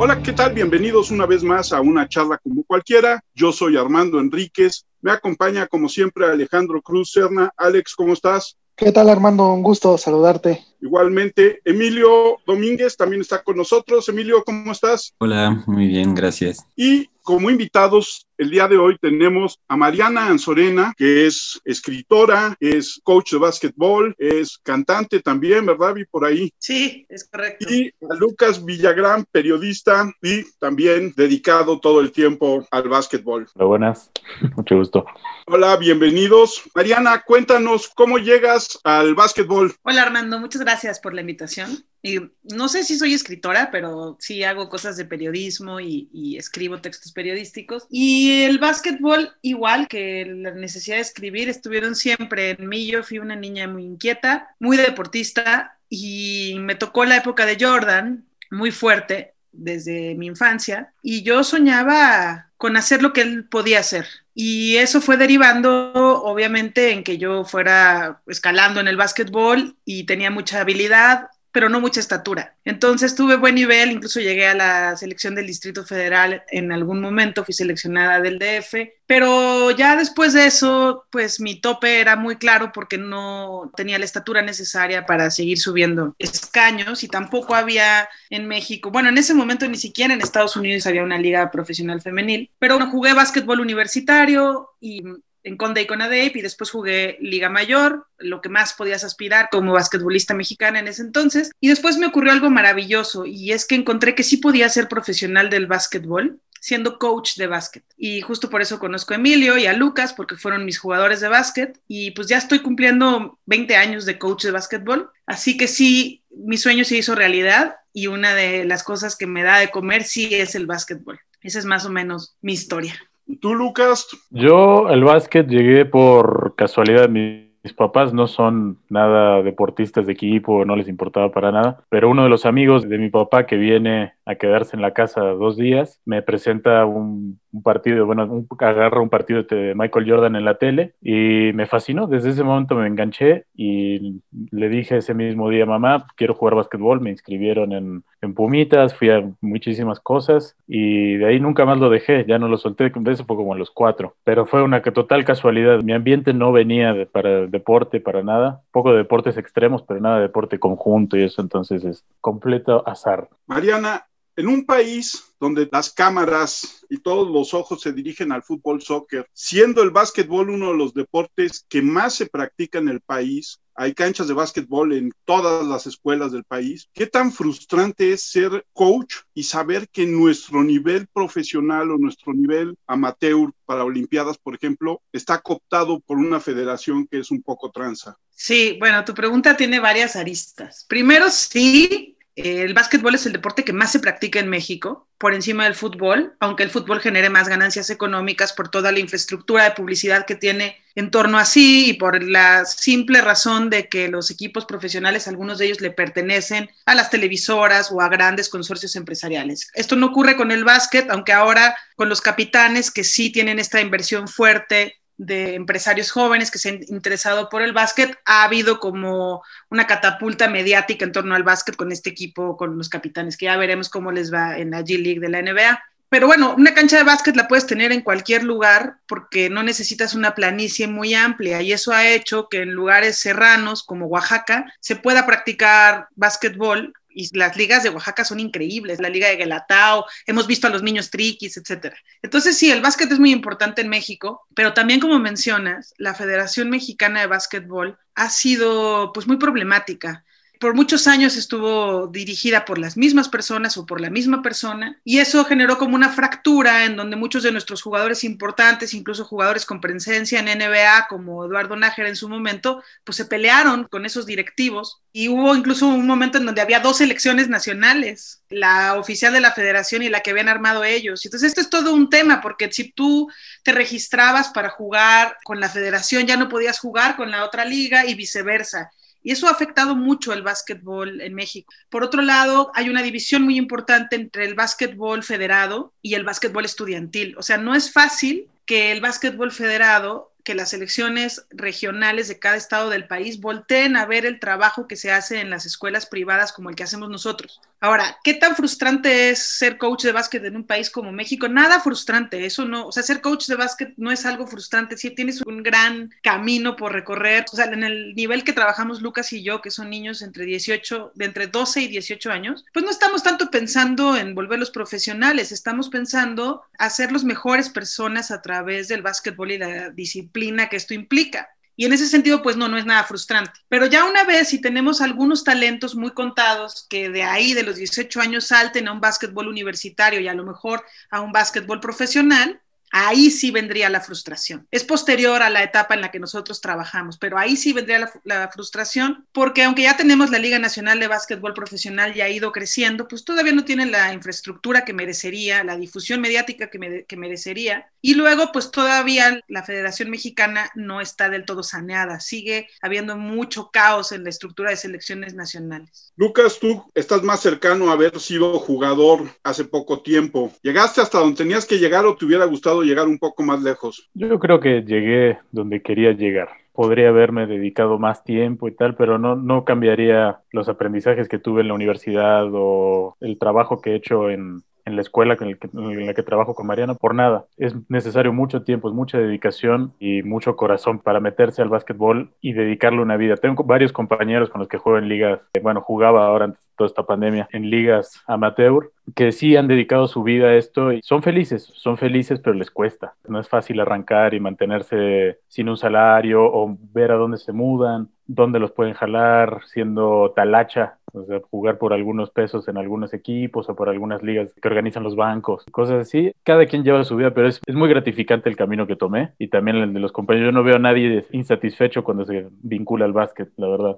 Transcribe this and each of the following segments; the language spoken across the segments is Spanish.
Hola, ¿qué tal? Bienvenidos una vez más a una charla como cualquiera. Yo soy Armando Enríquez. Me acompaña como siempre Alejandro Cruz Serna. Alex, ¿cómo estás? ¿Qué tal Armando? Un gusto saludarte. Igualmente, Emilio Domínguez también está con nosotros. Emilio, ¿cómo estás? Hola, muy bien, gracias. Y como invitados, el día de hoy tenemos a Mariana Anzorena, que es escritora, es coach de básquetbol, es cantante también, ¿verdad? Vi por ahí. Sí, es correcto. Y a Lucas Villagrán, periodista y también dedicado todo el tiempo al básquetbol. Hola, buenas, mucho gusto. Hola, bienvenidos. Mariana, cuéntanos cómo llegas al básquetbol. Hola Armando, muchas gracias por la invitación. Y no sé si soy escritora, pero sí hago cosas de periodismo y, escribo textos periodísticos. Y el básquetbol, igual que la necesidad de escribir, estuvieron siempre en mí. Yo fui una niña muy inquieta, muy deportista y me tocó la época de Jordan, muy fuerte desde mi infancia. Y yo soñaba con hacer lo que él podía hacer. Y eso fue derivando, obviamente, en que yo fuera escalando en el básquetbol y tenía mucha habilidad, pero no mucha estatura. Entonces tuve buen nivel, incluso llegué a la selección del Distrito Federal en algún momento, fui seleccionada del DF, pero ya después de eso, pues mi tope era muy claro porque no tenía la estatura necesaria para seguir subiendo escaños y tampoco había en México, bueno, en ese momento ni siquiera en Estados Unidos había una liga profesional femenil, pero jugué básquetbol universitario y en Conde y Conadep y después jugué Liga Mayor, lo que más podías aspirar como basquetbolista mexicana en ese entonces. Y después me ocurrió algo maravilloso y es que encontré que sí podía ser profesional del básquetbol siendo coach de básquet. Y justo por eso conozco a Emilio y a Lucas, porque fueron mis jugadores de básquet. Y pues ya estoy cumpliendo 20 años de coach de básquetbol. Así que sí, mi sueño se hizo realidad y una de las cosas que me da de comer sí es el básquetbol. Esa es más o menos mi historia. ¿Tú, Lucas? Yo el básquet llegué por casualidad. Mi mis papás no son nada deportistas de equipo, no les importaba para nada, pero uno de los amigos de mi papá que viene a quedarse en la casa dos días me presenta un, partido, bueno, un, agarra un partido de Michael Jordan en la tele y me fascinó. Desde ese momento me enganché y le dije ese mismo día, mamá, quiero jugar básquetbol, me inscribieron en, en Pumitas, fui a muchísimas cosas y de ahí nunca más lo dejé, ya no lo solté, eso fue como a los cuatro, pero fue una total casualidad. Mi ambiente no venía para deporte para nada, poco de deportes extremos, pero nada de deporte conjunto y eso entonces es completo azar. Mariana, en un país donde las cámaras y todos los ojos se dirigen al fútbol soccer, siendo el básquetbol uno de los deportes que más se practica en el país, hay canchas de básquetbol en todas las escuelas del país. ¿Qué tan frustrante es ser coach y saber que nuestro nivel profesional o nuestro nivel amateur para Olimpiadas, por ejemplo, está cooptado por una federación que es un poco tranza? Sí, bueno, tu pregunta tiene varias aristas. Primero, sí, el básquetbol es el deporte que más se practica en México, por encima del fútbol, aunque el fútbol genere más ganancias económicas por toda la infraestructura de publicidad que tiene en torno a sí y por la simple razón de que los equipos profesionales, algunos de ellos le pertenecen a las televisoras o a grandes consorcios empresariales. Esto no ocurre con el básquet, aunque ahora con los capitanes que sí tienen esta inversión fuerte de empresarios jóvenes que se han interesado por el básquet, ha habido como una catapulta mediática en torno al básquet con este equipo, con los capitanes, que ya veremos cómo les va en la G League de la NBA. Pero bueno, una cancha de básquet la puedes tener en cualquier lugar porque no necesitas una planicie muy amplia y eso ha hecho que en lugares serranos como Oaxaca se pueda practicar básquetbol y las ligas de Oaxaca son increíbles, la liga de Guelatao, hemos visto a los niños triquis, etcétera. Entonces sí, el básquet es muy importante en México, pero también como mencionas, la Federación Mexicana de Básquetbol ha sido pues muy problemática por muchos años estuvo dirigida por las mismas personas o por la misma persona y eso generó como una fractura en donde muchos de nuestros jugadores importantes, incluso jugadores con presencia en NBA como Eduardo Nájera en su momento, pues se pelearon con esos directivos y hubo incluso un momento en donde había dos elecciones nacionales, la oficial de la federación y la que habían armado ellos. Entonces esto es todo un tema porque si tú te registrabas para jugar con la federación ya no podías jugar con la otra liga y viceversa. Y eso ha afectado mucho el básquetbol en México. Por otro lado, hay una división muy importante entre el básquetbol federado y el básquetbol estudiantil. O sea, no es fácil que el básquetbol federado que las elecciones regionales de cada estado del país volteen a ver el trabajo que se hace en las escuelas privadas como el que hacemos nosotros. Ahora, ¿qué tan frustrante es ser coach de básquet en un país como México? Nada frustrante, eso no, o sea, ser coach de básquet no es algo frustrante, sí tienes un gran camino por recorrer, o sea, en el nivel que trabajamos Lucas y yo, que son niños entre 18, de entre 12 y 18 años, pues no estamos tanto pensando en volverlos profesionales, estamos pensando hacer los mejores personas a través del básquetbol y la disciplina que esto implica. Y en ese sentido, pues no, no es nada frustrante. Pero ya una vez, si tenemos algunos talentos muy contados que de ahí, de los 18 años, salten a un básquetbol universitario y a lo mejor a un básquetbol profesional, ahí sí vendría la frustración. Es posterior a la etapa en la que nosotros trabajamos, pero ahí sí vendría la, frustración, porque aunque ya tenemos la Liga Nacional de Básquetbol Profesional y ha ido creciendo, pues todavía no tiene la infraestructura que merecería, la difusión mediática que, merecería, y luego pues todavía la Federación Mexicana no está del todo saneada, sigue habiendo mucho caos en la estructura de selecciones nacionales. Lucas, tú estás más cercano a haber sido jugador hace poco tiempo. ¿Llegaste hasta donde tenías que llegar o te hubiera gustado llegar un poco más lejos? Yo creo que llegué donde quería llegar. Podría haberme dedicado más tiempo y tal, pero no, no cambiaría los aprendizajes que tuve en la universidad o el trabajo que he hecho en, en la escuela en, la que trabajo con Mariana por nada. Es necesario mucho tiempo, mucha dedicación y mucho corazón para meterse al básquetbol y dedicarle una vida. Tengo varios compañeros con los que juego en ligas, eh, bueno, jugaba ahora antes de toda esta pandemia en ligas amateur que sí han dedicado su vida a esto y son felices, son felices, pero les cuesta. No es fácil arrancar y mantenerse sin un salario o ver a dónde se mudan, dónde los pueden jalar siendo talacha, o sea, jugar por algunos pesos en algunos equipos o por algunas ligas que organizan los bancos, cosas así. Cada quien lleva su vida, pero es, es muy gratificante el camino que tomé y también el de los compañeros. Yo no veo a nadie insatisfecho cuando se vincula al básquet, la verdad.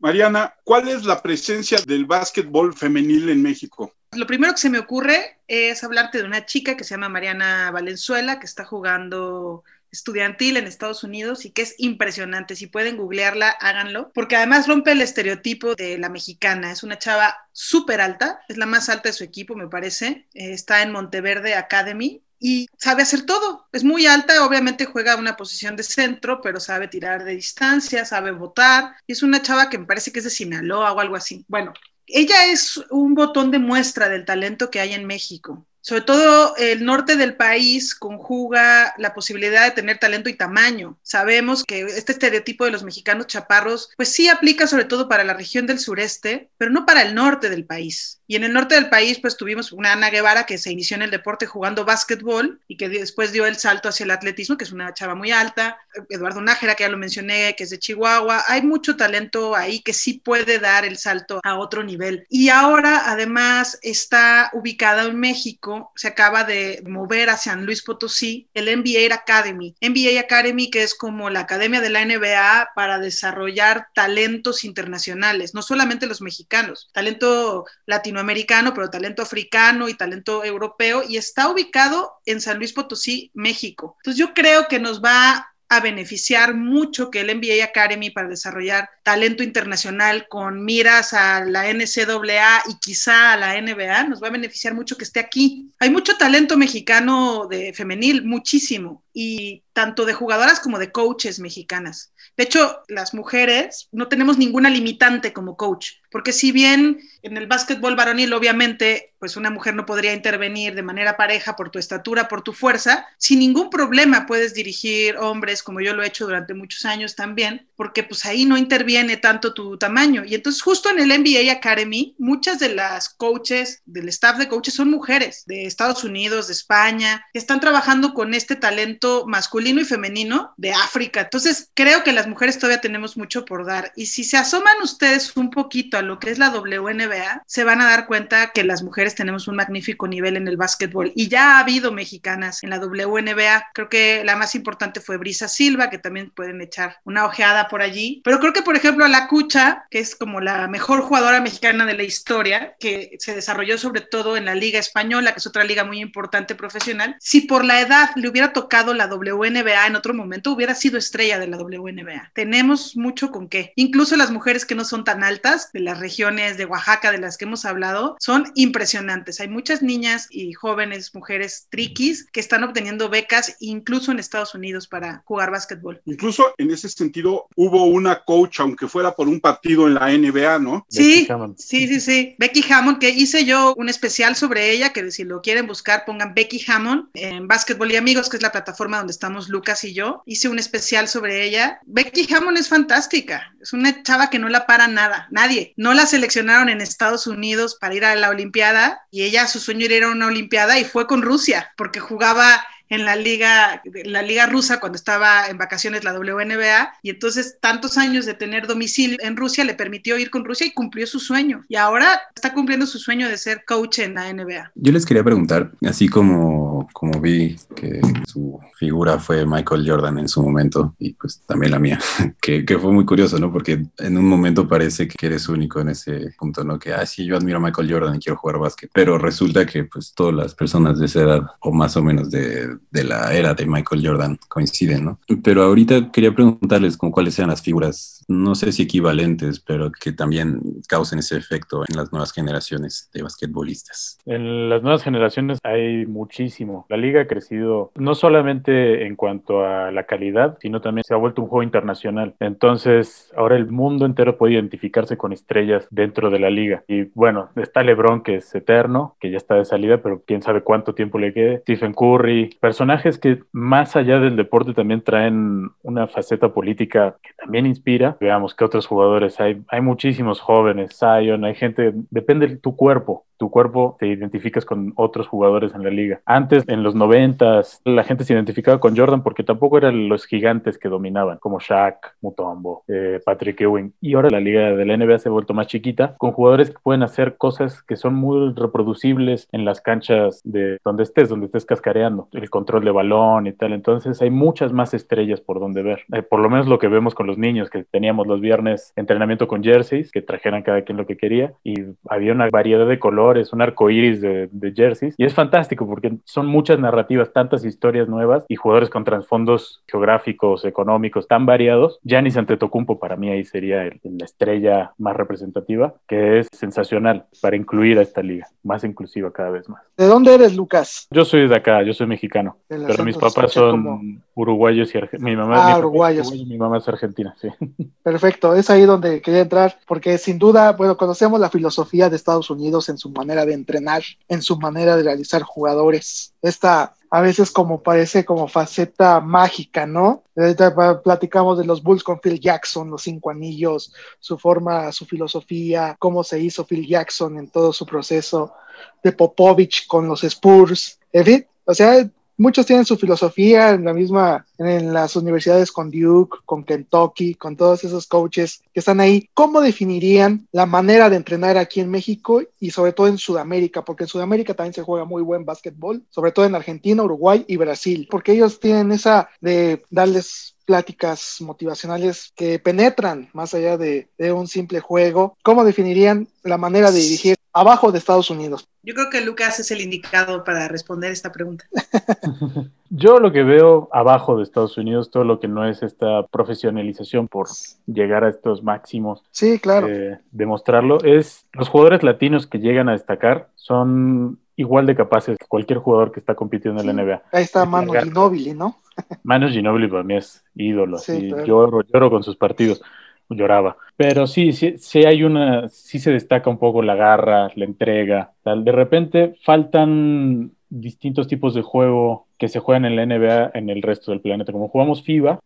Mariana, ¿cuál es la presencia del básquetbol femenil en México? Lo primero que se me ocurre es hablarte de una chica que se llama Mariana Valenzuela, que está jugando estudiantil en Estados Unidos y que es impresionante. Si pueden googlearla, háganlo, porque además rompe el estereotipo de la mexicana. Es una chava súper alta, es la más alta de su equipo, me parece. Eh, está en Monteverde Academy y sabe hacer todo. Es muy alta, obviamente juega una posición de centro, pero sabe tirar de distancia, sabe votar. Y es una chava que me parece que es de Sinaloa o algo así. Bueno, ella es un botón de muestra del talento que hay en México. Sobre todo el norte del país conjuga la posibilidad de tener talento y tamaño. Sabemos que este estereotipo de los mexicanos chaparros, pues sí aplica sobre todo para la región del sureste, pero no para el norte del país. Y en el norte del país, pues tuvimos una Ana Guevara que se inició en el deporte jugando básquetbol y que después dio el salto hacia el atletismo, que es una chava muy alta. Eduardo Nájera, que ya lo mencioné, que es de Chihuahua. Hay mucho talento ahí que sí puede dar el salto a otro nivel. Y ahora, además, está ubicada en México se acaba de mover a San Luis Potosí el NBA Academy. NBA Academy que es como la academia de la NBA para desarrollar talentos internacionales, no solamente los mexicanos, talento latinoamericano, pero talento africano y talento europeo y está ubicado en San Luis Potosí, México. Entonces yo creo que nos va a beneficiar mucho que el NBA Academy para desarrollar talento internacional con miras a la NCAA y quizá a la NBA, nos va a beneficiar mucho que esté aquí. Hay mucho talento mexicano de femenil, muchísimo, y tanto de jugadoras como de coaches mexicanas. De hecho, las mujeres no tenemos ninguna limitante como coach, porque si bien en el básquetbol varonil, obviamente, pues una mujer no podría intervenir de manera pareja por tu estatura, por tu fuerza, sin ningún problema puedes dirigir hombres, como yo lo he hecho durante muchos años también, porque pues ahí no interviene tanto tu tamaño. Y entonces justo en el NBA Academy, muchas de las coaches, del staff de coaches son mujeres de Estados Unidos, de España, que están trabajando con este talento masculino y femenino de África. Entonces creo que las mujeres todavía tenemos mucho por dar. Y si se asoman ustedes un poquito lo que es la WNBA, se van a dar cuenta que las mujeres tenemos un magnífico nivel en el básquetbol. Y ya ha habido mexicanas en la WNBA. Creo que la más importante fue Brisa Silva, que también pueden echar una ojeada por allí. Pero creo que, por ejemplo, a la Cucha, que es como la mejor jugadora mexicana de la historia, que se desarrolló sobre todo en la Liga Española, que es otra liga muy importante profesional, si por la edad le hubiera tocado la WNBA en otro momento, hubiera sido estrella de la WNBA. Tenemos mucho con qué. Incluso las mujeres que no son tan altas, de las regiones de Oaxaca de las que hemos hablado, son impresionantes. Hay muchas niñas y jóvenes mujeres triquis que están obteniendo becas incluso en Estados Unidos para jugar básquetbol. Incluso en ese sentido hubo una coach, aunque fuera por un partido en la NBA, ¿no? Sí, sí, sí, sí. Becky Hammond, que hice yo un especial sobre ella, que si lo quieren buscar, pongan Becky Hammond en Básquetbol y Amigos, que es la plataforma donde estamos Lucas y yo. Hice un especial sobre ella. Becky Hammond es fantástica. Es una chava que no la para nada, nadie. No la seleccionaron en Estados Unidos para ir a la Olimpiada y ella, su sueño era ir a una Olimpiada y fue con Rusia, porque jugaba en la liga, la liga rusa cuando estaba en vacaciones la WNBA y entonces tantos años de tener domicilio en Rusia le permitió ir con Rusia y cumplió su sueño y ahora está cumpliendo su sueño de ser coach en la NBA. Yo les quería preguntar, así como, como vi que su figura fue Michael Jordan en su momento y pues también la mía, que, que fue muy curioso, ¿no? Porque en un momento parece que eres único en ese punto, ¿no? Que, ah, sí, yo admiro a Michael Jordan y quiero jugar básquet, pero resulta que pues todas las personas de esa edad o más o menos de de la era de Michael Jordan coinciden, ¿no? Pero ahorita quería preguntarles con cuáles sean las figuras, no sé si equivalentes, pero que también causen ese efecto en las nuevas generaciones de basquetbolistas. En las nuevas generaciones hay muchísimo. La liga ha crecido no solamente en cuanto a la calidad, sino también se ha vuelto un juego internacional. Entonces, ahora el mundo entero puede identificarse con estrellas dentro de la liga. Y bueno, está LeBron, que es eterno, que ya está de salida, pero quién sabe cuánto tiempo le quede. Stephen Curry, personajes que más allá del deporte también traen una faceta política que también inspira. Veamos qué otros jugadores hay. Hay muchísimos jóvenes, Zion, hay gente, depende de tu cuerpo tu cuerpo te identificas con otros jugadores en la liga. Antes, en los noventas, la gente se identificaba con Jordan porque tampoco eran los gigantes que dominaban, como Shaq, Mutombo, eh, Patrick Ewing. Y ahora la liga de la NBA se ha vuelto más chiquita, con jugadores que pueden hacer cosas que son muy reproducibles en las canchas de donde estés, donde estés cascareando, el control de balón y tal. Entonces hay muchas más estrellas por donde ver. Eh, por lo menos lo que vemos con los niños, que teníamos los viernes entrenamiento con jerseys, que trajeran cada quien lo que quería, y había una variedad de colores es un arco iris de, de, jerseys. Y es fantástico porque son muchas narrativas, tantas historias nuevas y jugadores con trasfondos geográficos, económicos tan variados. Giannis Antetokounmpo para mí ahí sería la estrella más representativa, que es sensacional para incluir a esta liga, más inclusiva cada vez más. ¿De dónde eres, Lucas? Yo soy de acá, yo soy mexicano, pero mis papás son uruguayos y. Mi mamá, ah, uruguayos. mi mamá es argentina, sí. Perfecto, es ahí donde quería entrar, porque sin duda, bueno, conocemos la filosofía de Estados Unidos en su manera de entrenar, en su manera de realizar jugadores. Esta a veces como parece como faceta mágica, ¿no? Ahorita platicamos de los Bulls con Phil Jackson, los cinco anillos, su forma, su filosofía, cómo se hizo Phil Jackson en todo su proceso, de Popovich con los Spurs, en fin, o sea, muchos tienen su filosofía en la misma, en las universidades con Duke, con Kentucky, con todos esos coaches que están ahí. ¿Cómo definirían la manera de entrenar aquí en México y sobre todo en Sudamérica? Porque en Sudamérica también se juega muy buen básquetbol, sobre todo en Argentina, Uruguay y Brasil, porque ellos tienen esa de darles pláticas motivacionales que penetran más allá de, de, un simple juego. ¿Cómo definirían la manera de dirigir abajo de Estados Unidos? Yo creo que Lucas es el indicado para responder esta pregunta. Yo lo que veo abajo de Estados Unidos, todo lo que no es esta profesionalización por llegar a estos máximos, sí, claro. Eh, demostrarlo, es los jugadores latinos que llegan a destacar son igual de capaces que cualquier jugador que está compitiendo en la NBA. Ahí está Manu Ginobili, ¿no? Manu Ginobili para mí es ídolo, sí, lloro, lloro con sus partidos lloraba. Pero sí, sí, sí hay una, sí se destaca un poco la garra, la entrega, tal. De repente faltan distintos tipos de juego que se juegan en la NBA en el resto del planeta. Como jugamos FIBA,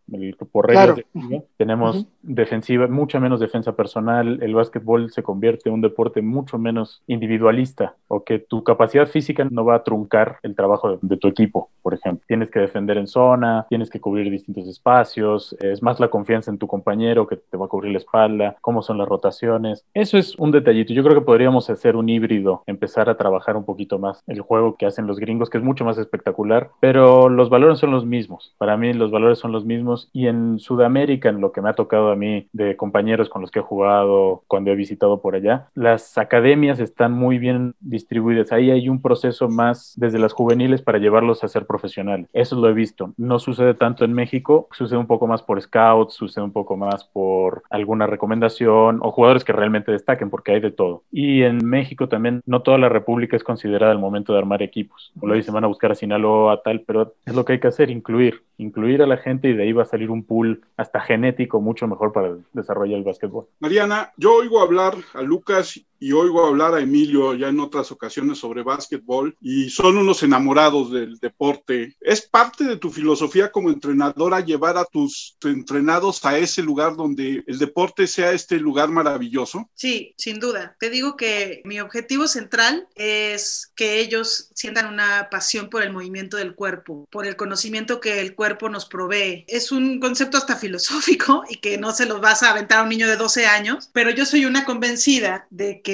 por reglas de FIBA, tenemos defensiva, mucha menos defensa personal. El básquetbol se convierte en un deporte mucho menos individualista o que tu capacidad física no va a truncar el trabajo de, tu equipo, por ejemplo. Tienes que defender en zona, tienes que cubrir distintos espacios, es más la confianza en tu compañero que te va a cubrir la espalda, cómo son las rotaciones. Eso es un detallito. Yo creo que podríamos hacer un híbrido, empezar a trabajar un poquito más el juego que hacen los gringos, que es mucho más espectacular pero los valores son los mismos. Para mí los valores son los mismos y en Sudamérica, en lo que me ha tocado a mí de compañeros con los que he jugado cuando he visitado por allá. Las academias están muy bien distribuidas. Ahí hay un proceso más desde las juveniles para llevarlos a ser profesionales. Eso lo he visto. No sucede tanto en México, sucede un poco más por scouts, sucede un poco más por alguna recomendación o jugadores que realmente destaquen, porque hay de todo. Y en México también no toda la República es considerada el momento de armar equipos. Lo dicen, van a buscar a Sinaloa, tal, pero es lo que hay que hacer, incluir, incluir a la gente y de ahí va a salir un pool hasta genético mucho mejor para desarrollar el básquetbol. Mariana, yo oigo hablar a Lucas y oigo hablar a Emilio ya en otras ocasiones sobre básquetbol y son unos enamorados del deporte. ¿Es parte de tu filosofía como entrenadora llevar a tus entrenados a ese lugar donde el deporte sea este lugar maravilloso? Sí, sin duda. Te digo que mi objetivo central es que ellos sientan una pasión por el movimiento del cuerpo, por el conocimiento que el cuerpo nos provee. Es un concepto hasta filosófico y que no se lo vas a aventar a un niño de 12 años, pero yo soy una convencida de que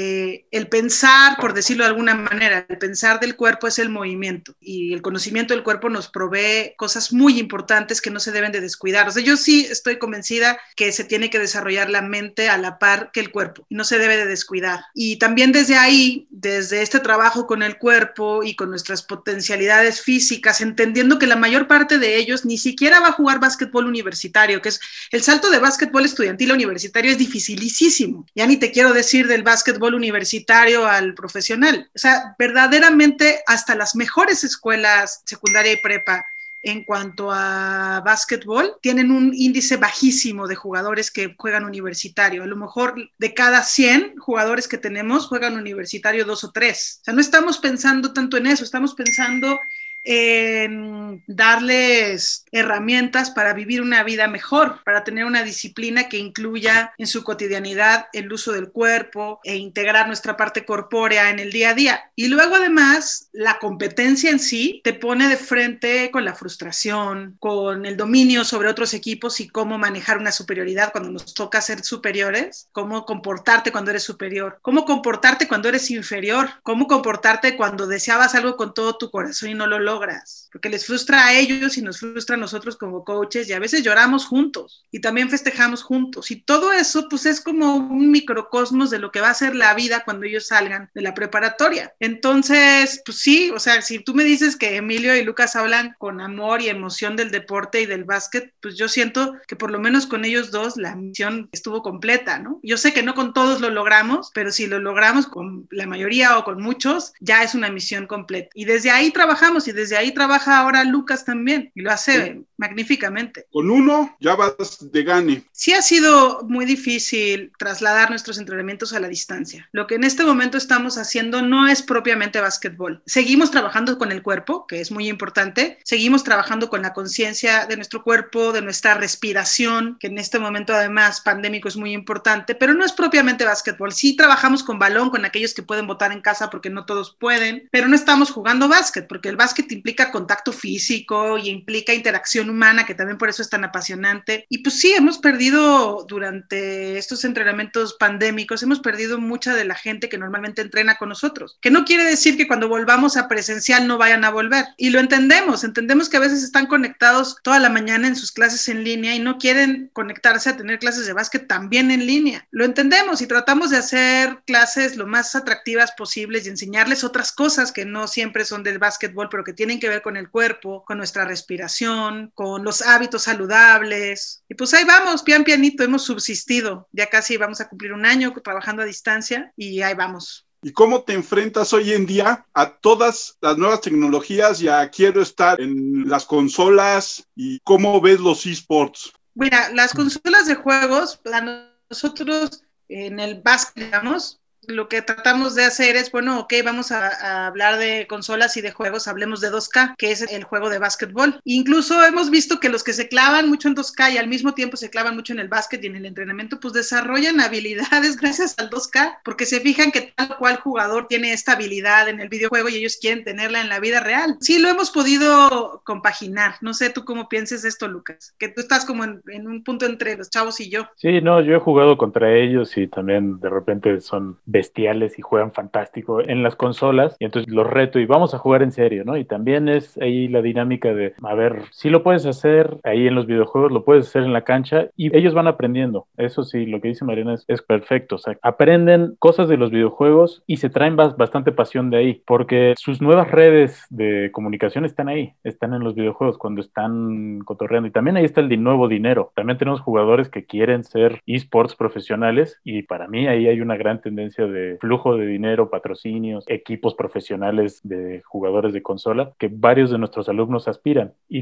el pensar, por decirlo de alguna manera, el pensar del cuerpo es el movimiento y el conocimiento del cuerpo nos provee cosas muy importantes que no se deben de descuidar. O sea, yo sí estoy convencida que se tiene que desarrollar la mente a la par que el cuerpo y no se debe de descuidar. Y también desde ahí, desde este trabajo con el cuerpo y con nuestras potencialidades físicas, entendiendo que la mayor parte de ellos ni siquiera va a jugar básquetbol universitario, que es el salto de básquetbol estudiantil a universitario es dificilísimo. Ya ni te quiero decir del básquetbol universitario al profesional. O sea, verdaderamente hasta las mejores escuelas secundaria y prepa en cuanto a básquetbol, tienen un índice bajísimo de jugadores que juegan universitario. A lo mejor de cada 100 jugadores que tenemos, juegan universitario dos o tres. O sea, no estamos pensando tanto en eso, estamos pensando en darles herramientas para vivir una vida mejor, para tener una disciplina que incluya en su cotidianidad el uso del cuerpo e integrar nuestra parte corpórea en el día a día. Y luego además la competencia en sí te pone de frente con la frustración, con el dominio sobre otros equipos y cómo manejar una superioridad cuando nos toca ser superiores, cómo comportarte cuando eres superior, cómo comportarte cuando eres inferior, cómo comportarte cuando deseabas algo con todo tu corazón y no lo logras logras, porque les frustra a ellos y nos frustra a nosotros como coaches y a veces lloramos juntos y también festejamos juntos y todo eso pues es como un microcosmos de lo que va a ser la vida cuando ellos salgan de la preparatoria. Entonces, pues sí, o sea, si tú me dices que Emilio y Lucas hablan con amor y emoción del deporte y del básquet, pues yo siento que por lo menos con ellos dos la misión estuvo completa, ¿no? Yo sé que no con todos lo logramos, pero si lo logramos con la mayoría o con muchos, ya es una misión completa. Y desde ahí trabajamos y desde desde ahí trabaja ahora Lucas también y lo hace magníficamente. Con uno ya vas de gane. Sí ha sido muy difícil trasladar nuestros entrenamientos a la distancia. Lo que en este momento estamos haciendo no es propiamente básquetbol. Seguimos trabajando con el cuerpo, que es muy importante. Seguimos trabajando con la conciencia de nuestro cuerpo, de nuestra respiración, que en este momento además pandémico es muy importante, pero no es propiamente básquetbol. Sí trabajamos con balón, con aquellos que pueden votar en casa porque no todos pueden, pero no estamos jugando básquet, porque el básquet implica contacto físico y implica interacción humana, que también por eso es tan apasionante. Y pues sí, hemos perdido durante estos entrenamientos pandémicos, hemos perdido mucha de la gente que normalmente entrena con nosotros, que no quiere decir que cuando volvamos a presencial no vayan a volver. Y lo entendemos, entendemos que a veces están conectados toda la mañana en sus clases en línea y no quieren conectarse a tener clases de básquet también en línea. Lo entendemos y tratamos de hacer clases lo más atractivas posibles y enseñarles otras cosas que no siempre son del básquetbol, pero que tienen que ver con el cuerpo, con nuestra respiración, con los hábitos saludables. Y pues ahí vamos, pian pianito, hemos subsistido. Ya casi vamos a cumplir un año trabajando a distancia y ahí vamos. ¿Y cómo te enfrentas hoy en día a todas las nuevas tecnologías y a quiero estar en las consolas y cómo ves los esports? Mira, las consolas de juegos, para nosotros en el básquet, digamos, lo que tratamos de hacer es, bueno, ok, vamos a, hablar de consolas y de juegos, hablemos de 2K, que es el juego de básquetbol. Incluso hemos visto que los que se clavan mucho en 2K y al mismo tiempo se clavan mucho en el básquet y en el entrenamiento, pues desarrollan habilidades gracias al 2K, porque se fijan que tal cual jugador tiene esta habilidad en el videojuego y ellos quieren tenerla en la vida real. Sí, lo hemos podido compaginar. No sé tú cómo pienses esto, Lucas, que tú estás como en, en un punto entre los chavos y yo. Sí, no, yo he jugado contra ellos y también de repente son bestiales y juegan fantástico en las consolas y entonces los reto y vamos a jugar en serio, ¿no? Y también es ahí la dinámica de, a ver, si lo puedes hacer ahí en los videojuegos, lo puedes hacer en la cancha y ellos van aprendiendo. Eso sí, lo que dice Mariana es, perfecto. O sea, aprenden cosas de los videojuegos y se traen bastante pasión de ahí, porque sus nuevas redes de comunicación están ahí, están en los videojuegos cuando están cotorreando. Y también ahí está el nuevo dinero. También tenemos jugadores que quieren ser esports profesionales y para mí ahí hay una gran tendencia de flujo de dinero, patrocinios, equipos profesionales de jugadores de consola que varios de nuestros alumnos aspiran y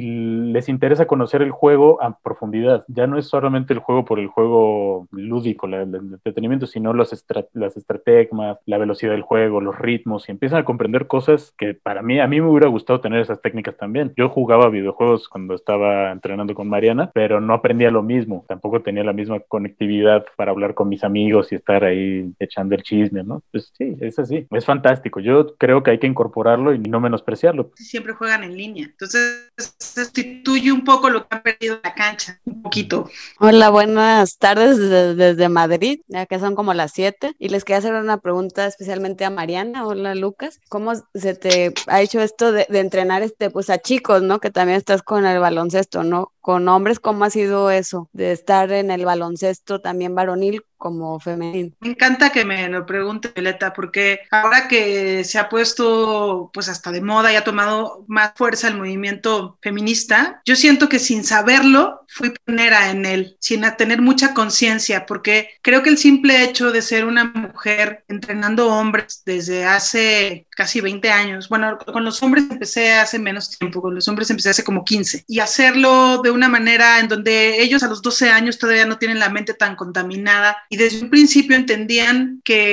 les interesa conocer el juego a profundidad. Ya no es solamente el juego por el juego lúdico, el, entretenimiento, sino las estrategias, la velocidad del juego, los ritmos y empiezan a comprender cosas que para mí, a mí me hubiera gustado tener esas técnicas también. Yo jugaba videojuegos cuando estaba entrenando con Mariana, pero no aprendía lo mismo. Tampoco tenía la misma conectividad para hablar con mis amigos y estar ahí echando el chisme, ¿no? Pues sí, es así. Es fantástico. Yo creo que hay que incorporarlo y no menospreciarlo. Siempre juegan en línea. Entonces, sustituye un poco lo que han perdido en la cancha, un poquito. Hola, buenas tardes desde, Madrid, ya que son como las 7. Y les quería hacer una pregunta especialmente a Mariana. Hola, Lucas. ¿Cómo se te ha hecho esto de, de entrenar este, pues a chicos, ¿no? Que también estás con el baloncesto, ¿no? Con hombres, ¿cómo ha sido eso? De estar en el baloncesto también varonil como femenino. Me encanta que me lo pregunte Violeta, porque ahora que se ha puesto pues hasta de moda y ha tomado más fuerza el movimiento feminista, yo siento que sin saberlo fui pionera en él, sin tener mucha conciencia, porque creo que el simple hecho de ser una mujer entrenando hombres desde hace casi 20 años, bueno, con los hombres empecé hace menos tiempo, con los hombres empecé hace como 15, y hacerlo de una manera en donde ellos a los 12 años todavía no tienen la mente tan contaminada y desde un principio entendían que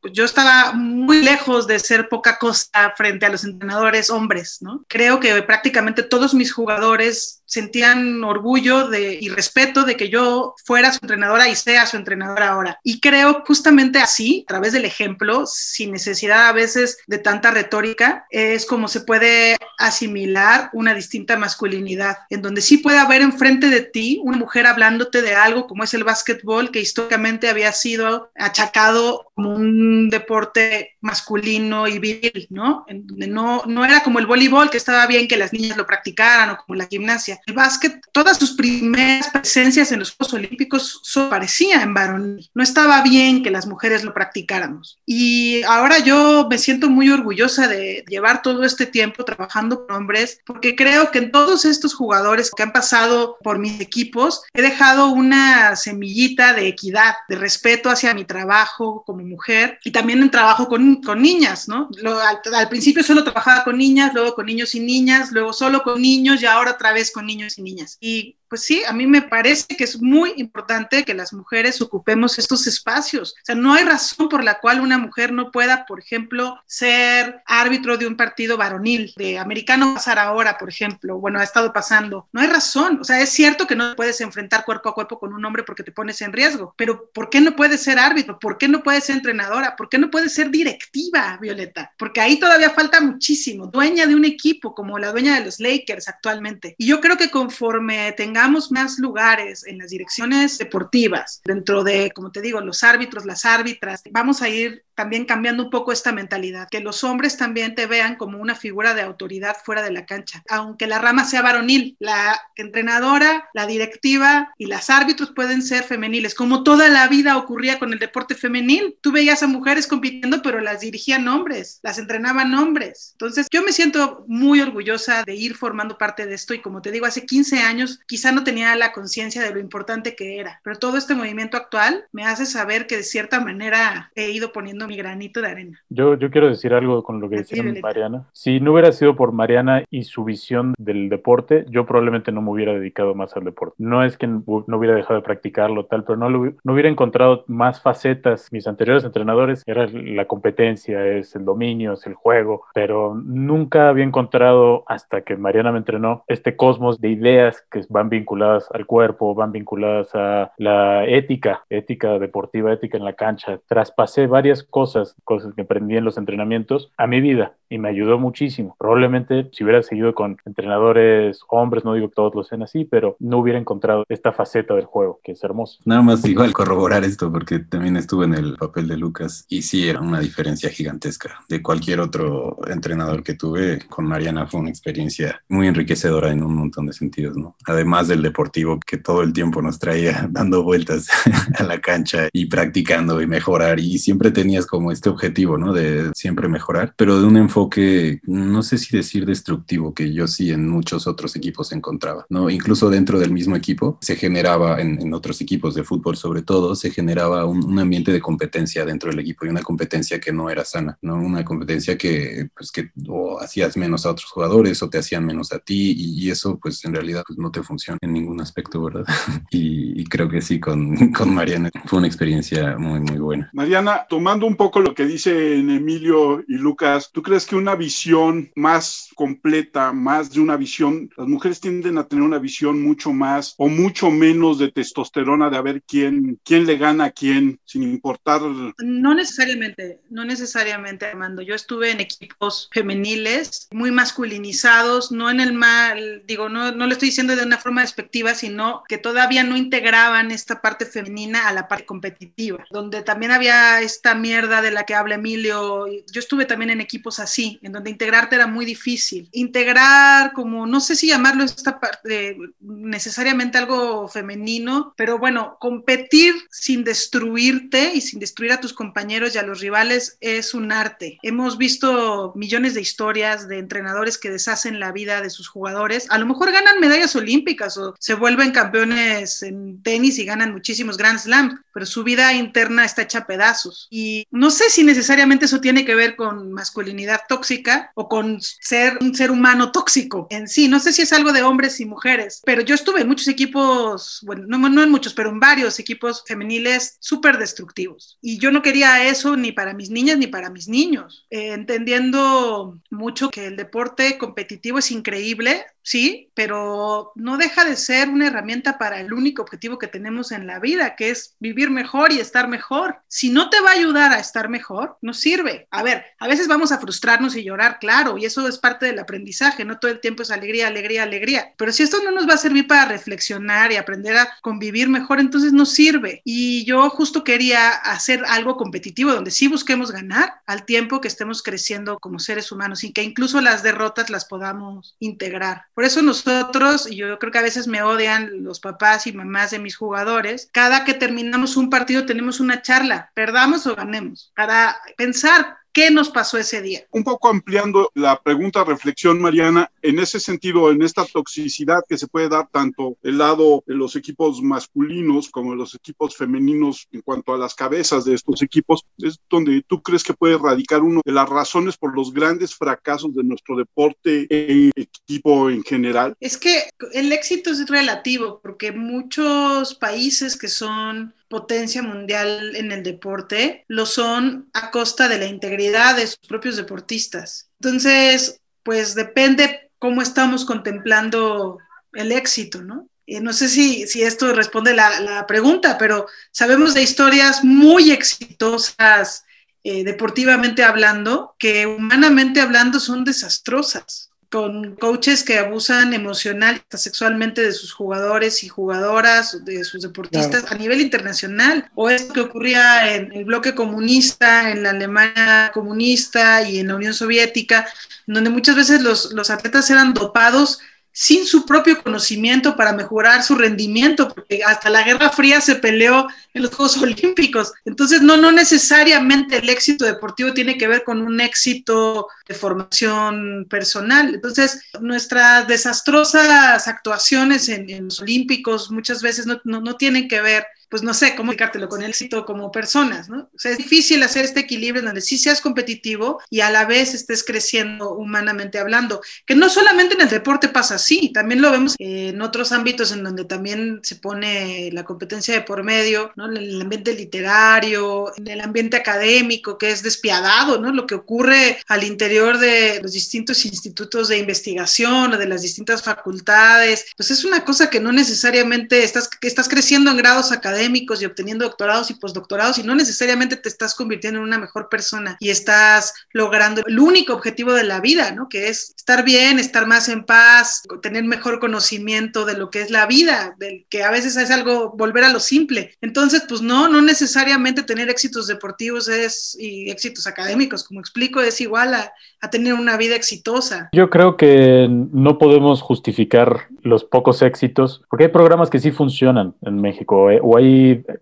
pues, yo estaba muy lejos de ser poca cosa frente a los entrenadores hombres, ¿no? Creo que prácticamente todos mis jugadores sentían orgullo y respeto de que yo fuera su entrenadora y sea su entrenadora ahora. Y creo justamente así, a través del ejemplo, sin necesidad a veces de tanta retórica, es como se puede asimilar una distinta masculinidad, en donde sí puede haber enfrente de ti una mujer hablándote de algo como es el básquetbol, que históricamente había sido achacado como un deporte masculino y viril, ¿no? En donde no, no era como el voleibol, que estaba bien que las niñas lo practicaran, o como la gimnasia. El básquet, todas sus primeras presencias en los Juegos Olímpicos so parecía en varonil. No estaba bien que las mujeres lo practicáramos. Y ahora yo me siento muy orgullosa de llevar todo este tiempo trabajando con hombres, porque creo que en todos estos jugadores que han pasado por mis equipos, he dejado una semillita de equidad, de respeto hacia mi trabajo como mujer y también en trabajo con, con niñas, ¿no? al, al, principio solo trabajaba con niñas, luego con niños y niñas, luego solo con niños y ahora otra vez con niños y niñas. Y pues sí, a mí me parece que es muy importante que las mujeres ocupemos estos espacios. O sea, no hay razón por la cual una mujer no pueda, por ejemplo, ser árbitro de un partido varonil, de americano pasar ahora, por ejemplo, bueno, ha estado pasando. No hay razón. O sea, es cierto que no puedes enfrentar cuerpo a cuerpo con un hombre porque te pones en riesgo, pero ¿por qué no puedes ser árbitro? ¿Por qué no puedes ser entrenadora? ¿Por qué no puedes ser directiva, Violeta? Porque ahí todavía falta muchísimo. Dueña de un equipo como la dueña de los Lakers actualmente. Y yo creo que conforme tengamos tengamos más lugares en las direcciones deportivas, dentro de, como te digo, los árbitros, las árbitras, vamos a ir también cambiando un poco esta mentalidad, que los hombres también te vean como una figura de autoridad fuera de la cancha, aunque la rama sea varonil, la entrenadora, la directiva y las árbitros pueden ser femeniles, como toda la vida ocurría con el deporte femenil. Tú veías a mujeres compitiendo, pero las dirigían hombres, las entrenaban hombres. Entonces, yo me siento muy orgullosa de ir formando parte de esto y como te digo, hace 15 años quizá no tenía la conciencia de lo importante que era, pero todo este movimiento actual me hace saber que de cierta manera he ido poniendo mi granito de arena. Yo, yo quiero decir algo con lo que decía Mariana. Si no hubiera sido por Mariana y su visión del deporte, yo probablemente no me hubiera dedicado más al deporte. No es que no hubiera dejado de practicarlo tal, pero no, no hubiera encontrado más facetas. Mis anteriores entrenadores era la competencia, es el dominio, es el juego, pero nunca había encontrado hasta que Mariana me entrenó este cosmos de ideas que van vinculadas al cuerpo, van vinculadas a la ética, ética deportiva, ética en la cancha. Traspasé varias cosas, cosas que aprendí en los entrenamientos a mi vida y me ayudó muchísimo. Probablemente si hubiera seguido con entrenadores hombres, no digo que todos lo sean así, pero no hubiera encontrado esta faceta del juego, que es hermoso. Nada más igual corroborar esto, porque también estuve en el papel de Lucas y sí era una diferencia gigantesca de cualquier otro entrenador que tuve. Con Mariana fue una experiencia muy enriquecedora en un montón de sentidos, ¿no? Además del deportivo que todo el tiempo nos traía dando vueltas a la cancha y practicando y mejorar y siempre tenías como este objetivo, ¿no? De siempre mejorar, pero de un enfoque, no sé si decir destructivo, que yo sí en muchos otros equipos encontraba, ¿no? Incluso dentro del mismo equipo se generaba, en, otros equipos de fútbol sobre todo, se generaba un, ambiente de competencia dentro del equipo y una competencia que no era sana, ¿no? Una competencia que, pues, que o hacías menos a otros jugadores o te hacían menos a ti y, eso, pues, en realidad pues, no te funciona en ningún aspecto, ¿verdad? y, y, creo que sí, con, con Mariana fue una experiencia muy, muy buena. Mariana, tomando un poco lo que dicen Emilio y Lucas, ¿tú crees que una visión más completa, más de una visión, las mujeres tienden a tener una visión mucho más o mucho menos de testosterona de a ver quién, quién le gana a quién, sin importar. No necesariamente, no necesariamente, Armando. Yo estuve en equipos femeniles muy masculinizados, no en el mal, digo, no, no lo estoy diciendo de una forma despectiva, sino que todavía no integraban esta parte femenina a la parte competitiva, donde también había esta mierda de la que habla Emilio. Yo estuve también en equipos así, en donde integrarte era muy difícil. Integrar como, no sé si llamarlo esta parte, necesariamente algo femenino, pero bueno, competir sin destruirte y sin destruir a tus compañeros y a los rivales es un arte. Hemos visto millones de historias de entrenadores que deshacen la vida de sus jugadores. A lo mejor ganan medallas olímpicas se vuelven campeones en tenis y ganan muchísimos Grand Slam, pero su vida interna está hecha pedazos. Y no sé si necesariamente eso tiene que ver con masculinidad tóxica o con ser un ser humano tóxico en sí. No sé si es algo de hombres y mujeres, pero yo estuve en muchos equipos, bueno, no, no en muchos, pero en varios equipos femeniles súper destructivos. Y yo no quería eso ni para mis niñas ni para mis niños, eh, entendiendo mucho que el deporte competitivo es increíble, sí, pero no deja de ser una herramienta para el único objetivo que tenemos en la vida, que es vivir mejor y estar mejor. Si no te va a ayudar a estar mejor, no sirve. A ver, a veces vamos a frustrarnos y llorar, claro, y eso es parte del aprendizaje, no todo el tiempo es alegría, alegría, alegría. Pero si esto no nos va a servir para reflexionar y aprender a convivir mejor, entonces no sirve. Y yo justo quería hacer algo competitivo donde sí busquemos ganar al tiempo que estemos creciendo como seres humanos y que incluso las derrotas las podamos integrar. Por eso nosotros, y yo creo que a veces me odian los papás y mamás de mis jugadores, cada que terminamos un partido tenemos una charla, perdamos o ganemos, para pensar ¿Qué nos pasó ese día? Un poco ampliando la pregunta, reflexión, Mariana, en ese sentido, en esta toxicidad que se puede dar tanto el lado de los equipos masculinos como de los equipos femeninos en cuanto a las cabezas de estos equipos, es donde tú crees que puede radicar uno de las razones por los grandes fracasos de nuestro deporte en equipo en general. Es que el éxito es relativo porque muchos países que son potencia mundial en el deporte, lo son a costa de la integridad de sus propios deportistas. Entonces, pues depende cómo estamos contemplando el éxito, ¿no? Eh, no sé si, si esto responde la, la, pregunta, pero sabemos de historias muy exitosas eh, deportivamente hablando, que humanamente hablando son desastrosas con coaches que abusan emocional y sexualmente de sus jugadores y jugadoras, de sus deportistas a nivel internacional. O esto que ocurría en el bloque comunista, en la Alemania comunista y en la Unión Soviética, donde muchas veces los, los atletas eran dopados sin su propio conocimiento para mejorar su rendimiento, porque hasta la Guerra Fría se peleó en los Juegos Olímpicos. Entonces, no, no necesariamente el éxito deportivo tiene que ver con un éxito de formación personal. Entonces, nuestras desastrosas actuaciones en, los Olímpicos muchas veces no, no, no tienen que ver pues no sé cómo explicártelo con éxito como personas, ¿no? O sea, es difícil hacer este equilibrio donde sí seas competitivo y a la vez estés creciendo humanamente hablando, que no solamente en el deporte pasa así, también lo vemos en otros ámbitos en donde también se pone la competencia de por medio, ¿no? En el ambiente literario, en el ambiente académico, que es despiadado, ¿no? Lo que ocurre al interior de los distintos institutos de investigación o de las distintas facultades, pues es una cosa que no necesariamente estás, estás creciendo en grados académicos y obteniendo doctorados y postdoctorados y no necesariamente te estás convirtiendo en una mejor persona y estás logrando el único objetivo de la vida, ¿no? Que es estar bien, estar más en paz, tener mejor conocimiento de lo que es la vida, del que a veces es algo volver a lo simple. Entonces, pues no, no necesariamente tener éxitos deportivos es y éxitos académicos, como explico, es igual a, a tener una vida exitosa. Yo creo que no podemos justificar los pocos éxitos, porque hay programas que sí funcionan en México, eh, o hay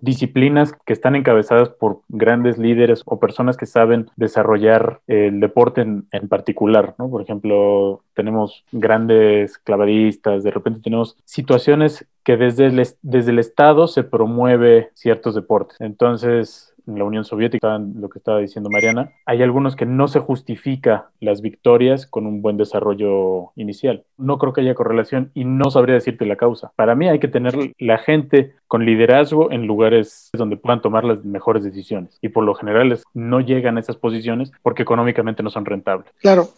disciplinas que están encabezadas por grandes líderes o personas que saben desarrollar el deporte en, en particular, ¿no? Por ejemplo, tenemos grandes clavadistas, de repente tenemos situaciones que desde el, desde el Estado se promueve ciertos deportes. Entonces, en la Unión Soviética, lo que estaba diciendo Mariana, hay algunos que no se justifica las victorias con un buen desarrollo inicial. No creo que haya correlación y no sabría decirte la causa. Para mí hay que tener la gente con liderazgo en lugares donde puedan tomar las mejores decisiones y por lo general no llegan a esas posiciones porque económicamente no son rentables. Claro.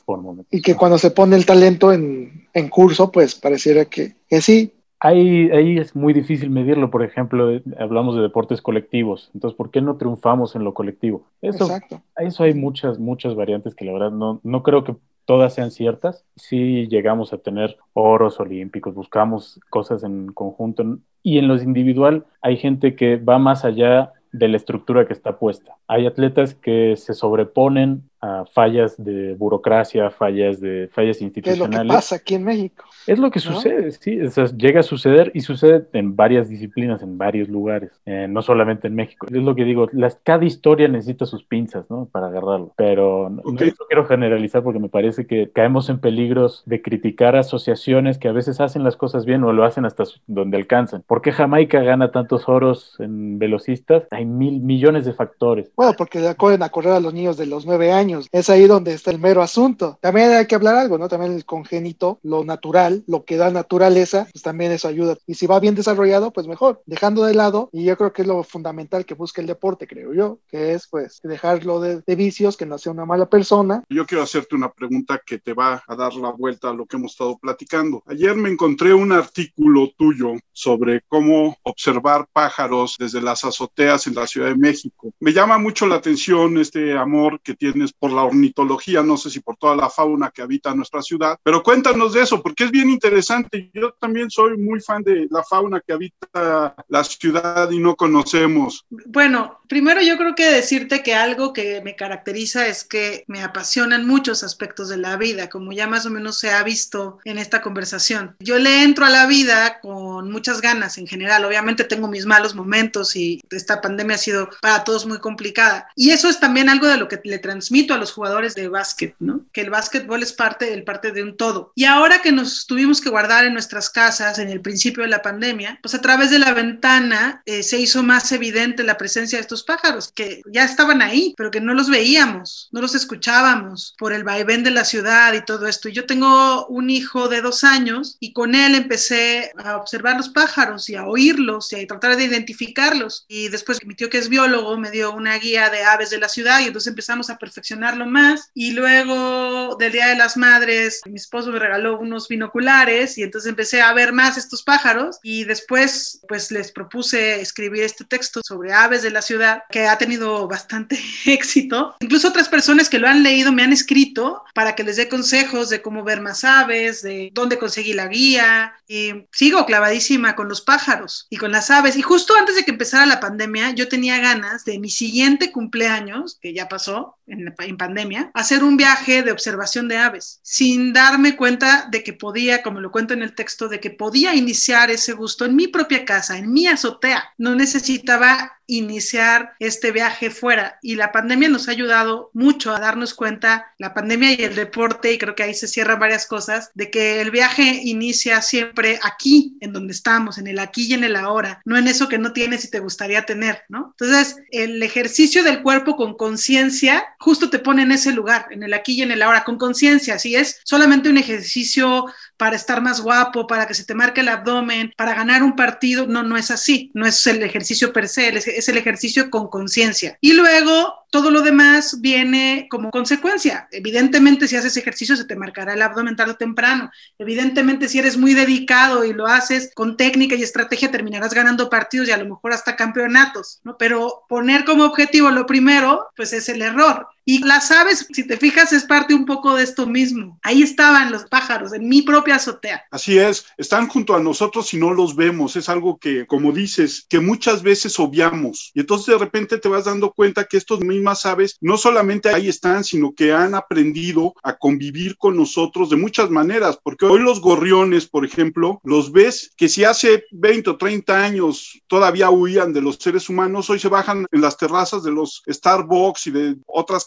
Y que cuando se pone el talento en, en curso, pues pareciera que, que sí, Ahí, ahí es muy difícil medirlo, por ejemplo, hablamos de deportes colectivos, entonces, ¿por qué no triunfamos en lo colectivo? Eso, Exacto. Eso hay muchas, muchas variantes que la verdad no, no creo que todas sean ciertas. Si llegamos a tener oros olímpicos, buscamos cosas en conjunto y en lo individual hay gente que va más allá de la estructura que está puesta. Hay atletas que se sobreponen fallas de burocracia, fallas de fallas institucionales. es lo que pasa aquí en México? Es lo que sucede, sí, llega a suceder y sucede en varias disciplinas, en varios lugares, eh, no solamente en México. Es lo que digo, las, cada historia necesita sus pinzas, ¿no? Para agarrarlo. Pero no, quiero generalizar porque me parece que caemos en peligros de criticar asociaciones que a veces hacen las cosas bien o lo hacen hasta donde alcanzan. ¿Por qué Jamaica gana tantos oros en velocistas? Hay mil millones de factores. Bueno, porque le acuden a correr a los niños de los nueve años es ahí donde está el mero asunto. También hay que hablar algo, ¿no? También el congénito, lo natural, lo que da naturaleza, pues también eso ayuda. Y si va bien desarrollado, pues mejor. Dejando de lado, y yo creo que es lo fundamental que busca el deporte, creo yo, que es pues dejarlo de, vicios, que no sea una mala persona. Yo quiero hacerte una pregunta que te va a dar la vuelta a lo que hemos estado platicando. Ayer me encontré un artículo tuyo sobre cómo observar pájaros desde las azoteas en la Ciudad de México. Me llama mucho la atención este amor que tienes por la ornitología, no sé si por toda la fauna que habita nuestra ciudad, pero cuéntanos de eso, porque es bien interesante. Yo también soy muy fan de la fauna que habita la ciudad y no conocemos. Bueno, primero yo creo que decirte que algo que me caracteriza es que me apasionan muchos aspectos de la vida, como ya más o menos se ha visto en esta conversación. Yo le entro a la vida con muchas ganas en general. Obviamente tengo mis malos momentos y esta pandemia ha sido para todos muy complicada. Y eso es también algo de lo que le transmito a los jugadores de básquet, ¿no? Que el básquetbol es parte, el parte de un todo. Y ahora que nos tuvimos que guardar en nuestras casas en el principio de la pandemia, pues a través de la ventana eh, se hizo más evidente la presencia de estos pájaros, que ya estaban ahí, pero que no los veíamos, no los escuchábamos por el vaivén de la ciudad y todo esto. Y yo tengo un hijo de dos años y con él empecé a observar los pájaros y a oírlos y a tratar de identificarlos. Y después mi tío que es biólogo me dio una guía de aves de la ciudad y entonces empezamos a perfeccionar más. Y luego del Día de las Madres, mi esposo me regaló unos binoculares y entonces empecé a ver más estos pájaros y después pues les propuse escribir este texto sobre aves de la ciudad que ha tenido bastante éxito. Incluso otras personas que lo han leído me han escrito para que les dé consejos de cómo ver más aves, de dónde conseguí la guía y sigo clavadísima con los pájaros y con las aves. Y justo antes de que empezara la pandemia, yo tenía ganas de mi siguiente cumpleaños, que ya pasó en, en pandemia, hacer un viaje de observación de aves, sin darme cuenta de que podía, como lo cuento en el texto, de que podía iniciar ese gusto en mi propia casa, en mi azotea. No necesitaba iniciar este viaje fuera. Y la pandemia nos ha ayudado mucho a darnos cuenta, la pandemia y el deporte, y creo que ahí se cierran varias cosas, de que el viaje inicia siempre aquí, en donde estamos, en el aquí y en el ahora, no en eso que no tienes y te gustaría tener, ¿no? Entonces, el ejercicio del cuerpo con conciencia justo te pone en ese lugar, en el aquí y en el ahora, con conciencia, si es solamente un ejercicio para estar más guapo, para que se te marque el abdomen, para ganar un partido. No, no es así. No es el ejercicio per se, es el ejercicio con conciencia. Y luego todo lo demás viene como consecuencia. Evidentemente, si haces ejercicio, se te marcará el abdomen tarde o temprano. Evidentemente, si eres muy dedicado y lo haces con técnica y estrategia, terminarás ganando partidos y a lo mejor hasta campeonatos. Pero poner como objetivo lo primero, pues es el error. Y las aves, si te fijas, es parte un poco de esto mismo. Ahí estaban los pájaros, en mi propia azotea. Así es, están junto a nosotros y no los vemos. Es algo que, como dices, que muchas veces obviamos. Y entonces de repente te vas dando cuenta que estos mismas aves no solamente ahí están, sino que han aprendido a convivir con nosotros de muchas maneras. Porque hoy los gorriones, por ejemplo, los ves que si hace 20 o 30 años todavía huían de los seres humanos, hoy se bajan en las terrazas de los Starbucks y de otras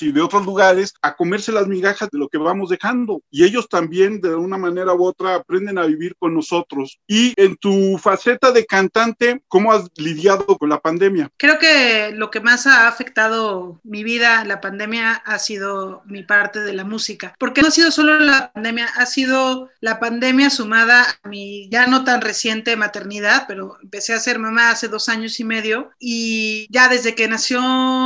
y de otros lugares a comerse las migajas de lo que vamos dejando. Y ellos también, de una manera u otra, aprenden a vivir con nosotros. Y en tu faceta de cantante, ¿cómo has lidiado con la pandemia? Creo que lo que más ha afectado mi vida, la pandemia, ha sido mi parte de la música. Porque no ha sido solo la pandemia, ha sido la pandemia sumada a mi ya no tan reciente maternidad, pero empecé a ser mamá hace dos años y medio. Y ya desde que nació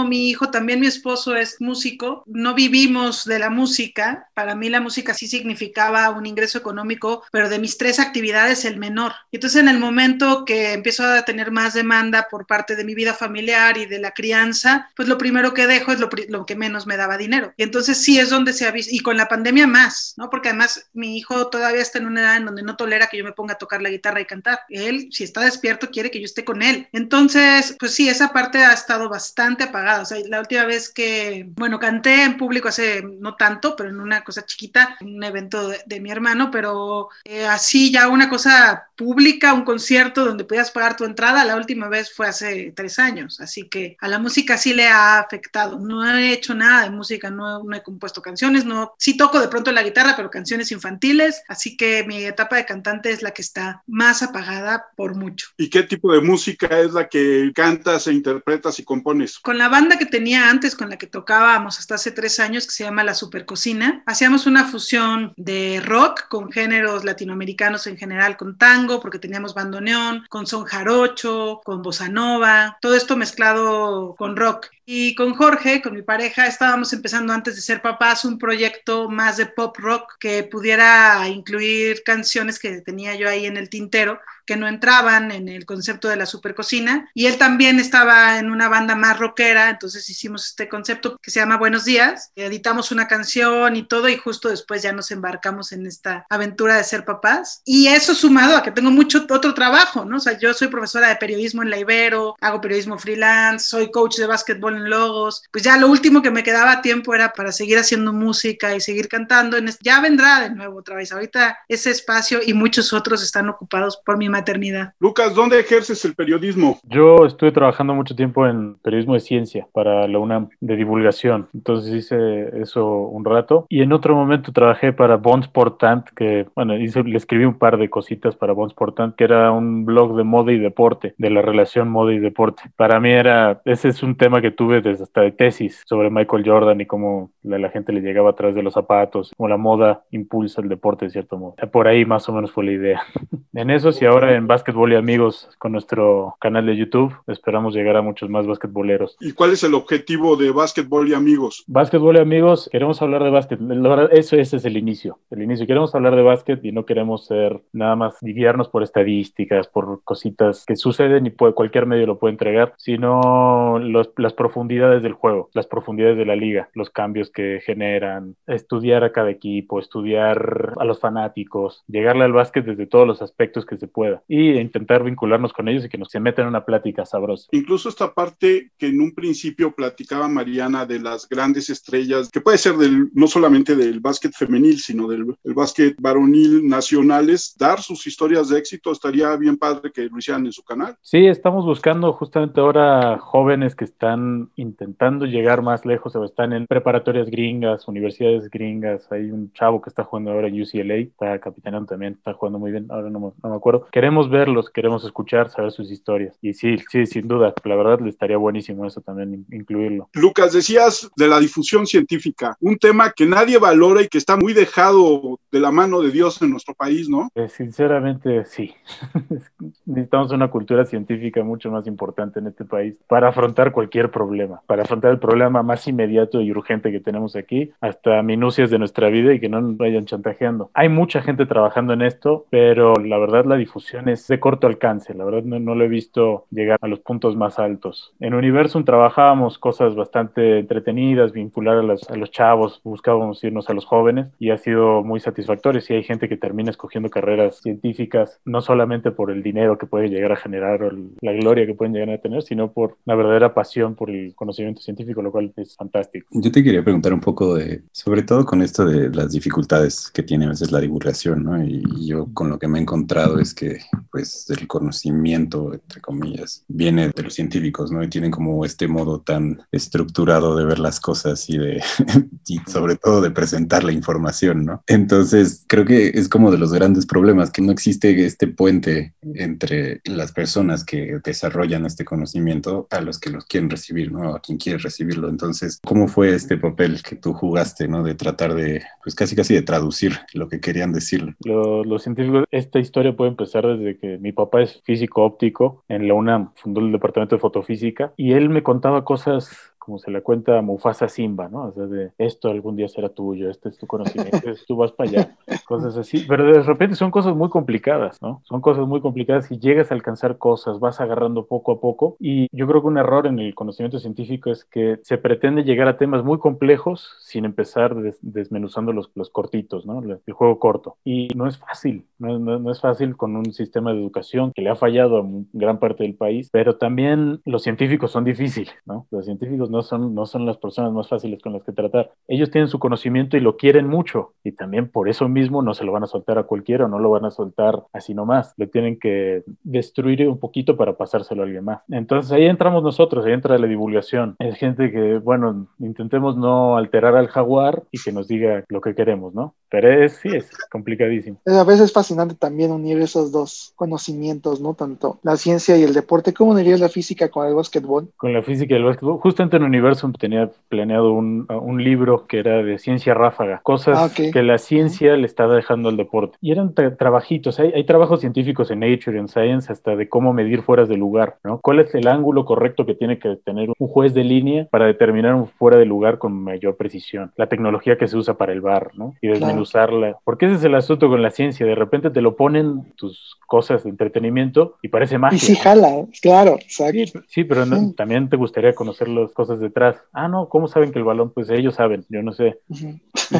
mi hijo, también mi esposo, es músico, no vivimos de la música. Para mí la música sí significaba un ingreso económico, pero de mis tres actividades el menor. Entonces en el momento que empiezo a tener más demanda por parte de mi vida familiar y de la crianza, pues lo primero que dejo es lo, lo que menos me daba dinero. Y entonces sí es donde se ha visto, y con la pandemia más, ¿no? Porque además mi hijo todavía está en una edad en donde no tolera que yo me ponga a tocar la guitarra y cantar. Él, si está despierto, quiere que yo esté con él. Entonces, pues sí, esa parte ha estado bastante apagada. O sea, la última vez que bueno, canté en público hace no tanto, pero en una cosa chiquita, en un evento de, mi hermano, pero eh, así ya una cosa pública, un concierto donde podías pagar tu entrada, la última vez fue hace tres años, así que a la música sí le ha afectado. No he hecho nada de música, no, no he compuesto canciones, no, sí toco de pronto la guitarra, pero canciones infantiles, así que mi etapa de cantante es la que está más apagada por mucho. ¿Y qué tipo de música es la que cantas e interpretas y compones? Con la banda que tenía antes, con la que tocábamos hasta hace tres años, que se llama La Supercocina. Hacíamos una fusión de rock con géneros latinoamericanos en general, con tango, porque teníamos bandoneón, con son jarocho, con bossa nova, todo esto mezclado con rock. Y con Jorge, con mi pareja, estábamos empezando antes de ser papás un proyecto más de pop rock que pudiera incluir canciones que tenía yo ahí en el tintero que no entraban en el concepto de la supercocina. Y él también estaba en una banda más rockera, entonces hicimos este concepto que se llama Buenos Días. Editamos una canción y todo, y justo después ya nos embarcamos en esta aventura de ser papás. Y eso sumado a que tengo mucho otro trabajo, ¿no? O sea, yo soy profesora de periodismo en la Ibero, hago periodismo freelance, soy coach de básquetbol en Logos. Pues ya lo último que me quedaba tiempo era para seguir haciendo música y seguir cantando. Ya vendrá de nuevo otra vez. Ahorita ese espacio y muchos otros están ocupados por mi maternidad. Lucas, ¿dónde ejerces el periodismo? Yo estuve trabajando mucho tiempo en periodismo de ciencia para la UNAM de divulgación. Entonces hice eso un rato. Y en otro momento trabajé para Bonds Portant, que, bueno, hice, le escribí un par de cositas para Bonds Portant, que era un blog de moda y deporte, de la relación moda y deporte. Para mí era, ese es un tema que tuve desde hasta de tesis sobre Michael Jordan y cómo la, la gente le llegaba a través de los zapatos, cómo la moda impulsa el deporte de cierto modo. Por ahí más o menos fue la idea. en eso y ahora en Básquetbol y Amigos con nuestro canal de YouTube esperamos llegar a muchos más basquetboleros. ¿Y cuál es el objetivo de Básquetbol y Amigos? Básquetbol y Amigos, queremos hablar de básquet. La verdad, eso ese es el inicio. El inicio. Queremos hablar de básquet y no queremos ser nada más guiarnos por estadísticas, por cositas que suceden y puede, cualquier medio lo puede entregar, sino los, las profundidades del juego, las profundidades de la liga, los cambios que generan, estudiar a cada equipo, estudiar a los fanáticos, llegarle al básquet desde todos los aspectos que se pueda. y intentar vincularnos con ellos y que nos se metan en una plática sabrosa. Incluso esta parte que en un principio platicaba Mariana de las grandes estrellas, que puede ser del, no solamente del básquet femenil, sino del, del básquet varonil nacionales, dar sus historias de éxito, estaría bien padre que lo hicieran en su canal. Sí, estamos buscando justamente ahora jóvenes que están intentando llegar más lejos o están en preparatorias gringas, universidades gringas. Hay un chavo que está jugando ahora en UCLA, está capitaneando también, está jugando muy bien, ahora no, no me acuerdo. Queremos verlos, queremos escuchar, saber sus historias. Y sí, sí, sin duda, la verdad le estaría buenísimo eso también, incluirlo. Lucas, decías de la difusión científica, un tema que nadie valora y que está muy dejado de la mano de Dios en nuestro país, ¿no? Eh, sinceramente, sí. Necesitamos una cultura científica mucho más importante en este país para afrontar cualquier problema, para afrontar el problema más inmediato y urgente que tenemos aquí, hasta minucias de nuestra vida y que no nos vayan chantajeando. Hay mucha gente trabajando en esto, pero la verdad la difusión es de corto alcance, la verdad no, no lo he visto llegar a los puntos más altos. En Universum trabajábamos cosas bastante entretenidas, vincular a los, a los chavos, buscábamos irnos a los jóvenes y ha sido muy satisfactorio. Si hay gente que termina escogiendo carreras científicas, no solamente por el dinero que puede llegar a generar o la gloria que pueden llegar a tener, sino por la verdadera pasión por el conocimiento científico, lo cual es fantástico. Yo te quería preguntar un poco de, sobre todo con esto de las dificultades que tiene a veces la divulgación, ¿no? Y, yo con lo que me he encontrado es que, pues, el conocimiento, entre comillas, viene de los científicos, ¿no? Y tienen como este modo tan estructurado de ver las cosas y de, y sobre todo de presentar la información, ¿no? Entonces, creo que es como de los grandes problemas, que no existe este puente entre las personas que desarrollan este conocimiento a los que los quieren recibir, ¿no? A quien quiere recibirlo. Entonces, ¿cómo fue este papel que tú jugaste, ¿no? De tratar de, pues casi casi de traducir lo que querían decir. los científicos, esta historia puede empezar desde que mi papá es físico óptico en la UNAM, fundó el departamento de fotofísica y él me contaba cosas como se le cuenta a Mufasa Simba, ¿no? O sea, de esto algún día será tuyo, este es tu conocimiento, tú vas para allá, cosas así. Pero de repente son cosas muy complicadas, ¿no? Son cosas muy complicadas y llegas a alcanzar cosas, vas agarrando poco a poco. Y yo creo que un error en el conocimiento científico es que se pretende llegar a temas muy complejos sin empezar desmenuzando los, los cortitos, ¿no? El juego corto. Y no es fácil, no, no es fácil con un sistema de educación que le ha fallado a gran parte del país, pero también los científicos son difíciles, ¿no? Los científicos no no son, no son las personas más fáciles con las que tratar. Ellos tienen su conocimiento y lo quieren mucho y también por eso mismo no se lo van a soltar a cualquiera, no lo van a soltar así nomás, lo tienen que destruir un poquito para pasárselo a alguien más. Entonces ahí entramos nosotros, ahí entra la divulgación. Es gente que, bueno, intentemos no alterar al jaguar y que nos diga lo que queremos, ¿no? Pero es, sí, es complicadísimo. A veces es fascinante también unir esos dos conocimientos, ¿no? Tanto la ciencia y el deporte. ¿Cómo unirías la física con el básquetbol? Con la física y el básquetbol. Justamente en Universum tenía planeado un, un libro que era de ciencia ráfaga, cosas ah, que la ciencia le estaba dejando al deporte. Y eran trabajitos, hay, hay, trabajos científicos en Nature y en Science hasta de cómo medir fueras de lugar, ¿no? ¿Cuál es el ángulo correcto que tiene que tener un juez de línea para determinar un fuera de lugar con mayor precisión? La tecnología que se usa para el bar, ¿no? Y desmenuzarla. Porque ese es el asunto con la ciencia, de repente te lo ponen tus cosas de entretenimiento y parece magia. Y sí, jala, claro, Sí, pero también te gustaría conocer las cosas detrás. Ah, no, ¿cómo saben que el balón? Pues ellos saben, yo no sé.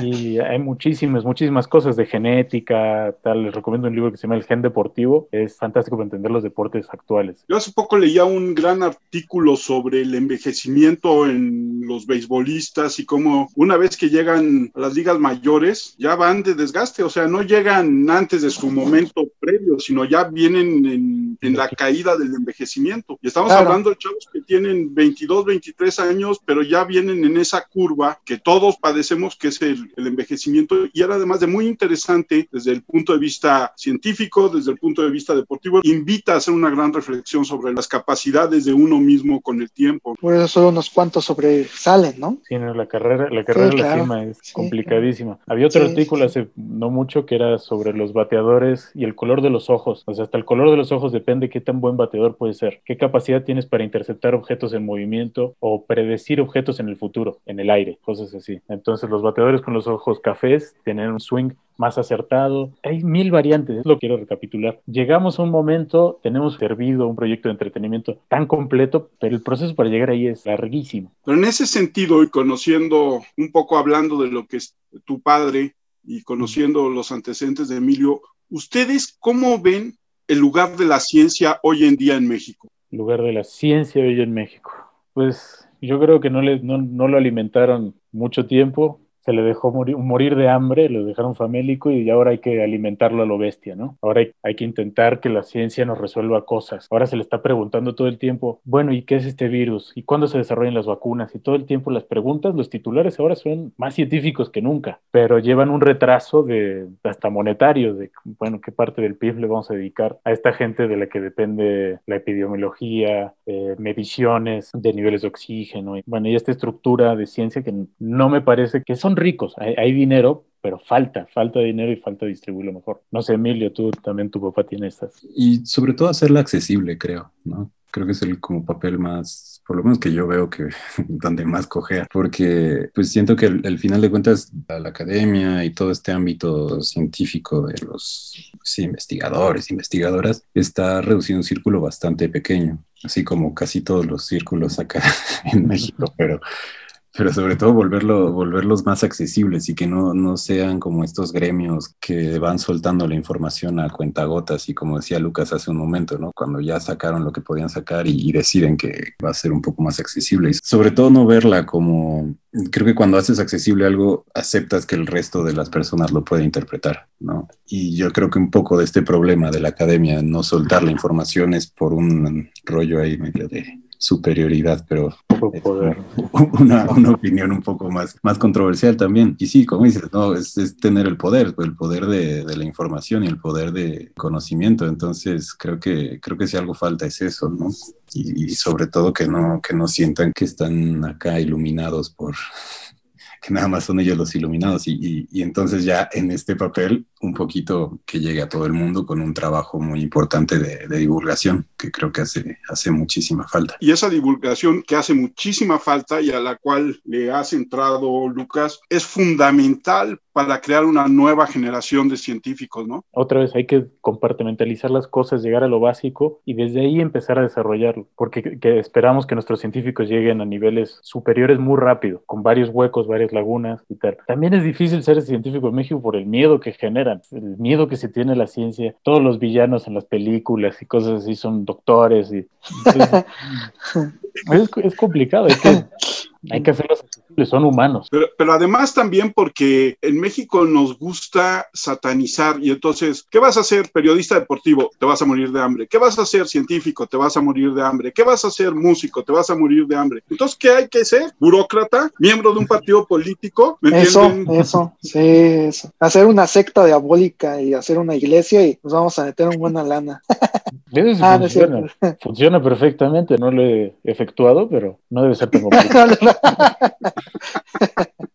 Y hay muchísimas, muchísimas cosas de genética, tal. Les recomiendo un libro que se llama El Gen Deportivo. Es fantástico para entender los deportes actuales. Yo hace poco leía un gran artículo sobre el envejecimiento en los beisbolistas y cómo una vez que llegan a las ligas mayores ya van de desgaste, o sea, no llegan antes de su momento previo, sino ya vienen en, en la caída del envejecimiento. Y estamos hablando de chavos que tienen 22, 23 años, pero ya vienen en esa curva que todos padecemos, que es el, el, envejecimiento. Y era además de muy interesante desde el punto de vista científico, desde el punto de vista deportivo, invita a hacer una gran reflexión sobre las capacidades de uno mismo con el tiempo. Por eso solo unos cuantos sobresalen, ¿no? Sí, la carrera, la carrera la cima es complicadísima. Había otro artículo hace no mucho que era sobre los bateadores y el color de los ojos. O sea, hasta el color de los ojos depende qué tan buen bateador puede ser, qué capacidad tienes para interceptar objetos en movimiento o predecir objetos en el futuro, en el aire, cosas así. Entonces los bateadores con los ojos cafés tienen un swing más acertado. Hay mil variantes, lo quiero recapitular. Llegamos a un momento, tenemos servido un proyecto de entretenimiento tan completo, pero el proceso para llegar ahí es larguísimo. Pero en ese sentido, y conociendo un poco hablando de lo que es tu padre y conociendo los antecedentes de Emilio, ¿ustedes cómo ven el lugar de la ciencia hoy en día en México? Lugar de la ciencia hoy en México. Pues yo creo que no, le, no, no lo alimentaron mucho tiempo se le dejó morir, morir, de hambre, lo dejaron famélico y ahora hay que alimentarlo a lo bestia, ¿no? Ahora hay, hay, que intentar que la ciencia nos resuelva cosas. Ahora se le está preguntando todo el tiempo, bueno, ¿y qué es este virus? ¿Y cuándo se desarrollan las vacunas? Y todo el tiempo las preguntas, los titulares ahora son más científicos que nunca, pero llevan un retraso de hasta monetario, de, bueno, qué parte del PIB le vamos a dedicar a esta gente de la que depende la epidemiología, eh, mediciones de niveles de oxígeno, y, bueno, y esta estructura de ciencia que no me parece que son ricos, hay, dinero, pero falta, falta dinero y falta distribuirlo mejor. No sé, Emilio, tú también, tu papá tiene estas. Y sobre todo hacerla accesible, creo, ¿no? Creo que es el como papel más, por lo menos que yo veo que donde más cojea, porque pues siento que el, final de cuentas la academia y todo este ámbito científico de los investigadores, investigadoras, está reducido a un círculo bastante pequeño, así como casi todos los círculos acá en México, pero pero sobre todo volverlo, volverlos más accesibles y que no, no sean como estos gremios que van soltando la información a cuentagotas y como decía Lucas hace un momento, ¿no? Cuando ya sacaron lo que podían sacar y, deciden que va a ser un poco más accesible. Y sobre todo no verla como, creo que cuando haces accesible algo, aceptas que el resto de las personas lo puede interpretar, ¿no? Y yo creo que un poco de este problema de la academia, no soltar la información es por un rollo ahí medio de superioridad, pero una, una, opinión un poco más, más controversial también. Y sí, como dices, no, es, es tener el poder, el poder de, de, la información y el poder de conocimiento. Entonces, creo que, creo que si algo falta es eso, ¿no? Y, y sobre todo que no, que no sientan que están acá iluminados por que nada más son ellos los iluminados y, y, entonces ya en este papel un poquito que llegue a todo el mundo con un trabajo muy importante de, de, divulgación que creo que hace, hace muchísima falta. Y esa divulgación que hace muchísima falta y a la cual le has entrado Lucas es fundamental para crear una nueva generación de científicos, ¿no? Otra vez hay que compartimentalizar las cosas, llegar a lo básico y desde ahí empezar a desarrollarlo, porque que esperamos que nuestros científicos lleguen a niveles superiores muy rápido, con varios huecos, varias lagunas y tal. También es difícil ser científico en México por el miedo que generan, el miedo que se tiene la ciencia. Todos los villanos en las películas y cosas así son doctores y es, es, complicado, hay que, hay que hacerlos son humanos. Pero, pero, además también porque en México nos gusta satanizar y entonces, ¿qué vas a hacer periodista deportivo? Te vas a morir de hambre. ¿Qué vas a hacer científico? Te vas a morir de hambre. ¿Qué vas a hacer músico? Te vas a morir de hambre. Entonces, ¿qué hay que ser? ¿Burócrata? ¿Miembro de un partido político? ¿Me eso, entienden? eso, sí, eso. Hacer una secta diabólica y hacer una iglesia y nos vamos a meter en buena lana. Eso ah, funciona. No funciona perfectamente, no lo he efectuado, pero no debe ser tan complicado.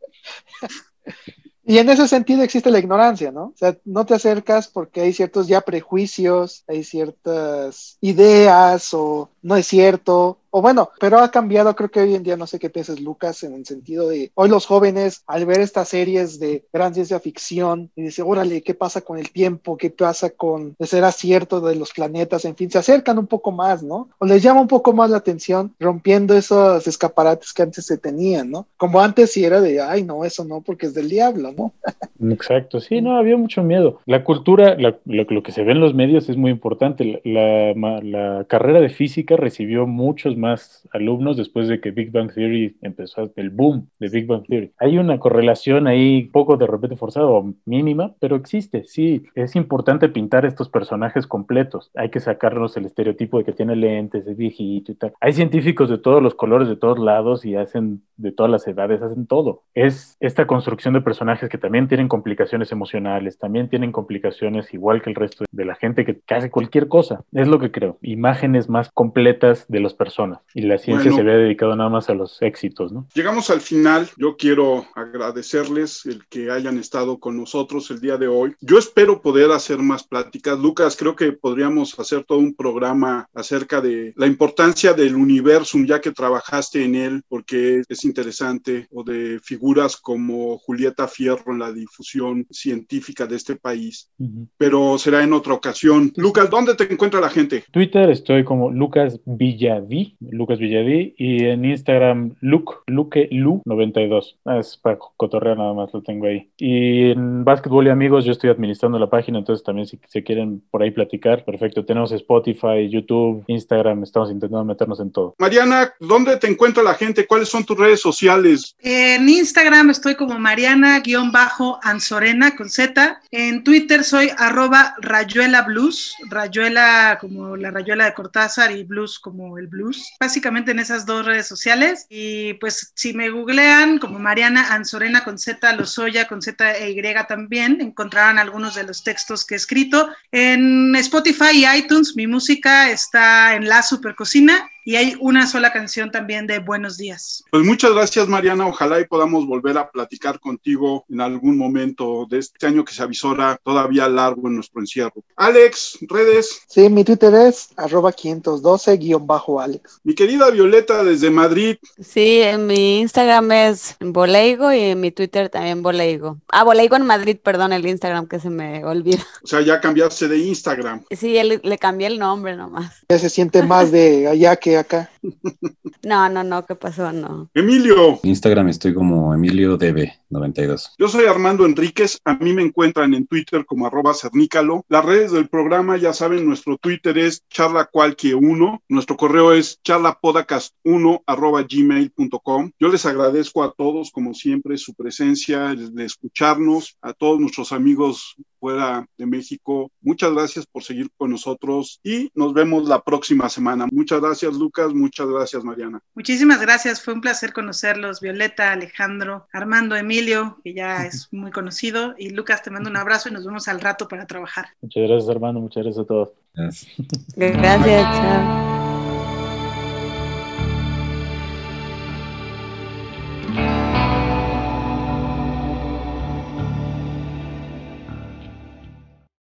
Y en ese sentido existe la ignorancia, ¿no? O sea, no te acercas porque hay ciertos ya prejuicios, hay ciertas ideas o no es cierto, o bueno, pero ha cambiado, creo que hoy en día, no sé qué piensas Lucas, en el sentido de hoy los jóvenes al ver estas series de gran ciencia ficción y dice, órale, ¿qué pasa con el tiempo? ¿Qué pasa con ser acierto de los planetas? En fin, se acercan un poco más, ¿no? O les llama un poco más la atención rompiendo esos escaparates que antes se tenían, ¿no? Como antes si era de, ay, no, eso no, porque es del diablo, ¿no? Exacto, sí, no, había mucho miedo. La cultura, la, lo, que se ve en los medios es muy importante. La carrera de física recibió muchos más alumnos después de que Big Bang Theory empezó el boom de Big Bang Theory. Hay una correlación ahí poco de repente forzada o mínima, pero existe, sí. Es importante pintar estos personajes completos. Hay que sacarnos el estereotipo de que tiene lentes, es viejito y tal. Hay científicos de todos los colores, de todos lados y hacen de todas las edades, hacen todo. Es esta construcción de personajes que también tienen complicaciones emocionales, también tienen complicaciones igual que el resto de la gente que hace cualquier cosa. Es lo que creo. Imágenes más completas de las personas y la ciencia bueno, se había dedicado nada más a los éxitos, ¿no? Llegamos al final. Yo quiero agradecerles el que hayan estado con nosotros el día de hoy. Yo espero poder hacer más pláticas. Lucas, creo que podríamos hacer todo un programa acerca de la importancia del universo, ya que trabajaste en él, porque es interesante, o de figuras como Julieta Fierro en la difusión científica de este país. Uh -huh. Pero será en otra ocasión. Lucas, ¿dónde te encuentra la gente? Twitter estoy como Lucas Villaví, Lucas Villadí, y en Instagram, Luke, Luke Lu 92. Ah, es para cotorrear nada más, lo tengo ahí. Y en Básquetbol y Amigos, yo estoy administrando la página, entonces también si se quieren por ahí platicar, perfecto. Tenemos Spotify, YouTube, Instagram, estamos intentando meternos en todo. Mariana, ¿dónde te encuentra la gente? ¿Cuáles son tus redes sociales? En Instagram estoy como Mariana-Anzorena con Z. En Twitter soy arroba Rayuela Blues, Rayuela como la Rayuela de Cortázar y Blues como el blues. Básicamente en esas dos redes sociales. Y pues si me googlean como Mariana Anzorena con Z, Lozoya con Z e Y también, encontrarán algunos de los textos que he escrito. En Spotify y iTunes mi música está en La Super Cocina y hay una sola canción también de Buenos Días. Pues muchas gracias Mariana, ojalá y podamos volver a platicar contigo en algún momento de este año que se avisora todavía largo en nuestro encierro. Alex, redes. Sí, mi Twitter es arroba 512-Alex. Mi querida Violeta desde Madrid. Sí, en mi Instagram es Boleigo y en mi Twitter también Boleigo. Ah, Boleigo en Madrid, perdón, el Instagram que se me olvida. O sea, ya cambiaste de Instagram. Sí, le cambié el nombre nomás. Ya se siente más de allá que acá. No, no, no, ¿qué pasó? No. Emilio. Instagram estoy como Emilio DB92. Yo soy Armando Enríquez. A mí me encuentran en Twitter como arroba cernícalo. Las redes del programa, ya saben, nuestro Twitter es charlacualque1. Nuestro correo es charlapodcast1 arroba gmail.com. Yo les agradezco a todos, como siempre, su presencia, de escucharnos, a todos nuestros amigos fuera de México. Muchas gracias por seguir con nosotros y nos vemos la próxima semana. Muchas gracias, Lucas. Muchas gracias, Mariana. Muchísimas gracias. Fue un placer conocerlos. Violeta, Alejandro, Armando, Emilio, que ya es muy conocido. Y Lucas, te mando un abrazo y nos vemos al rato para trabajar. Muchas gracias, Armando. Muchas gracias a todos. Gracias, chao.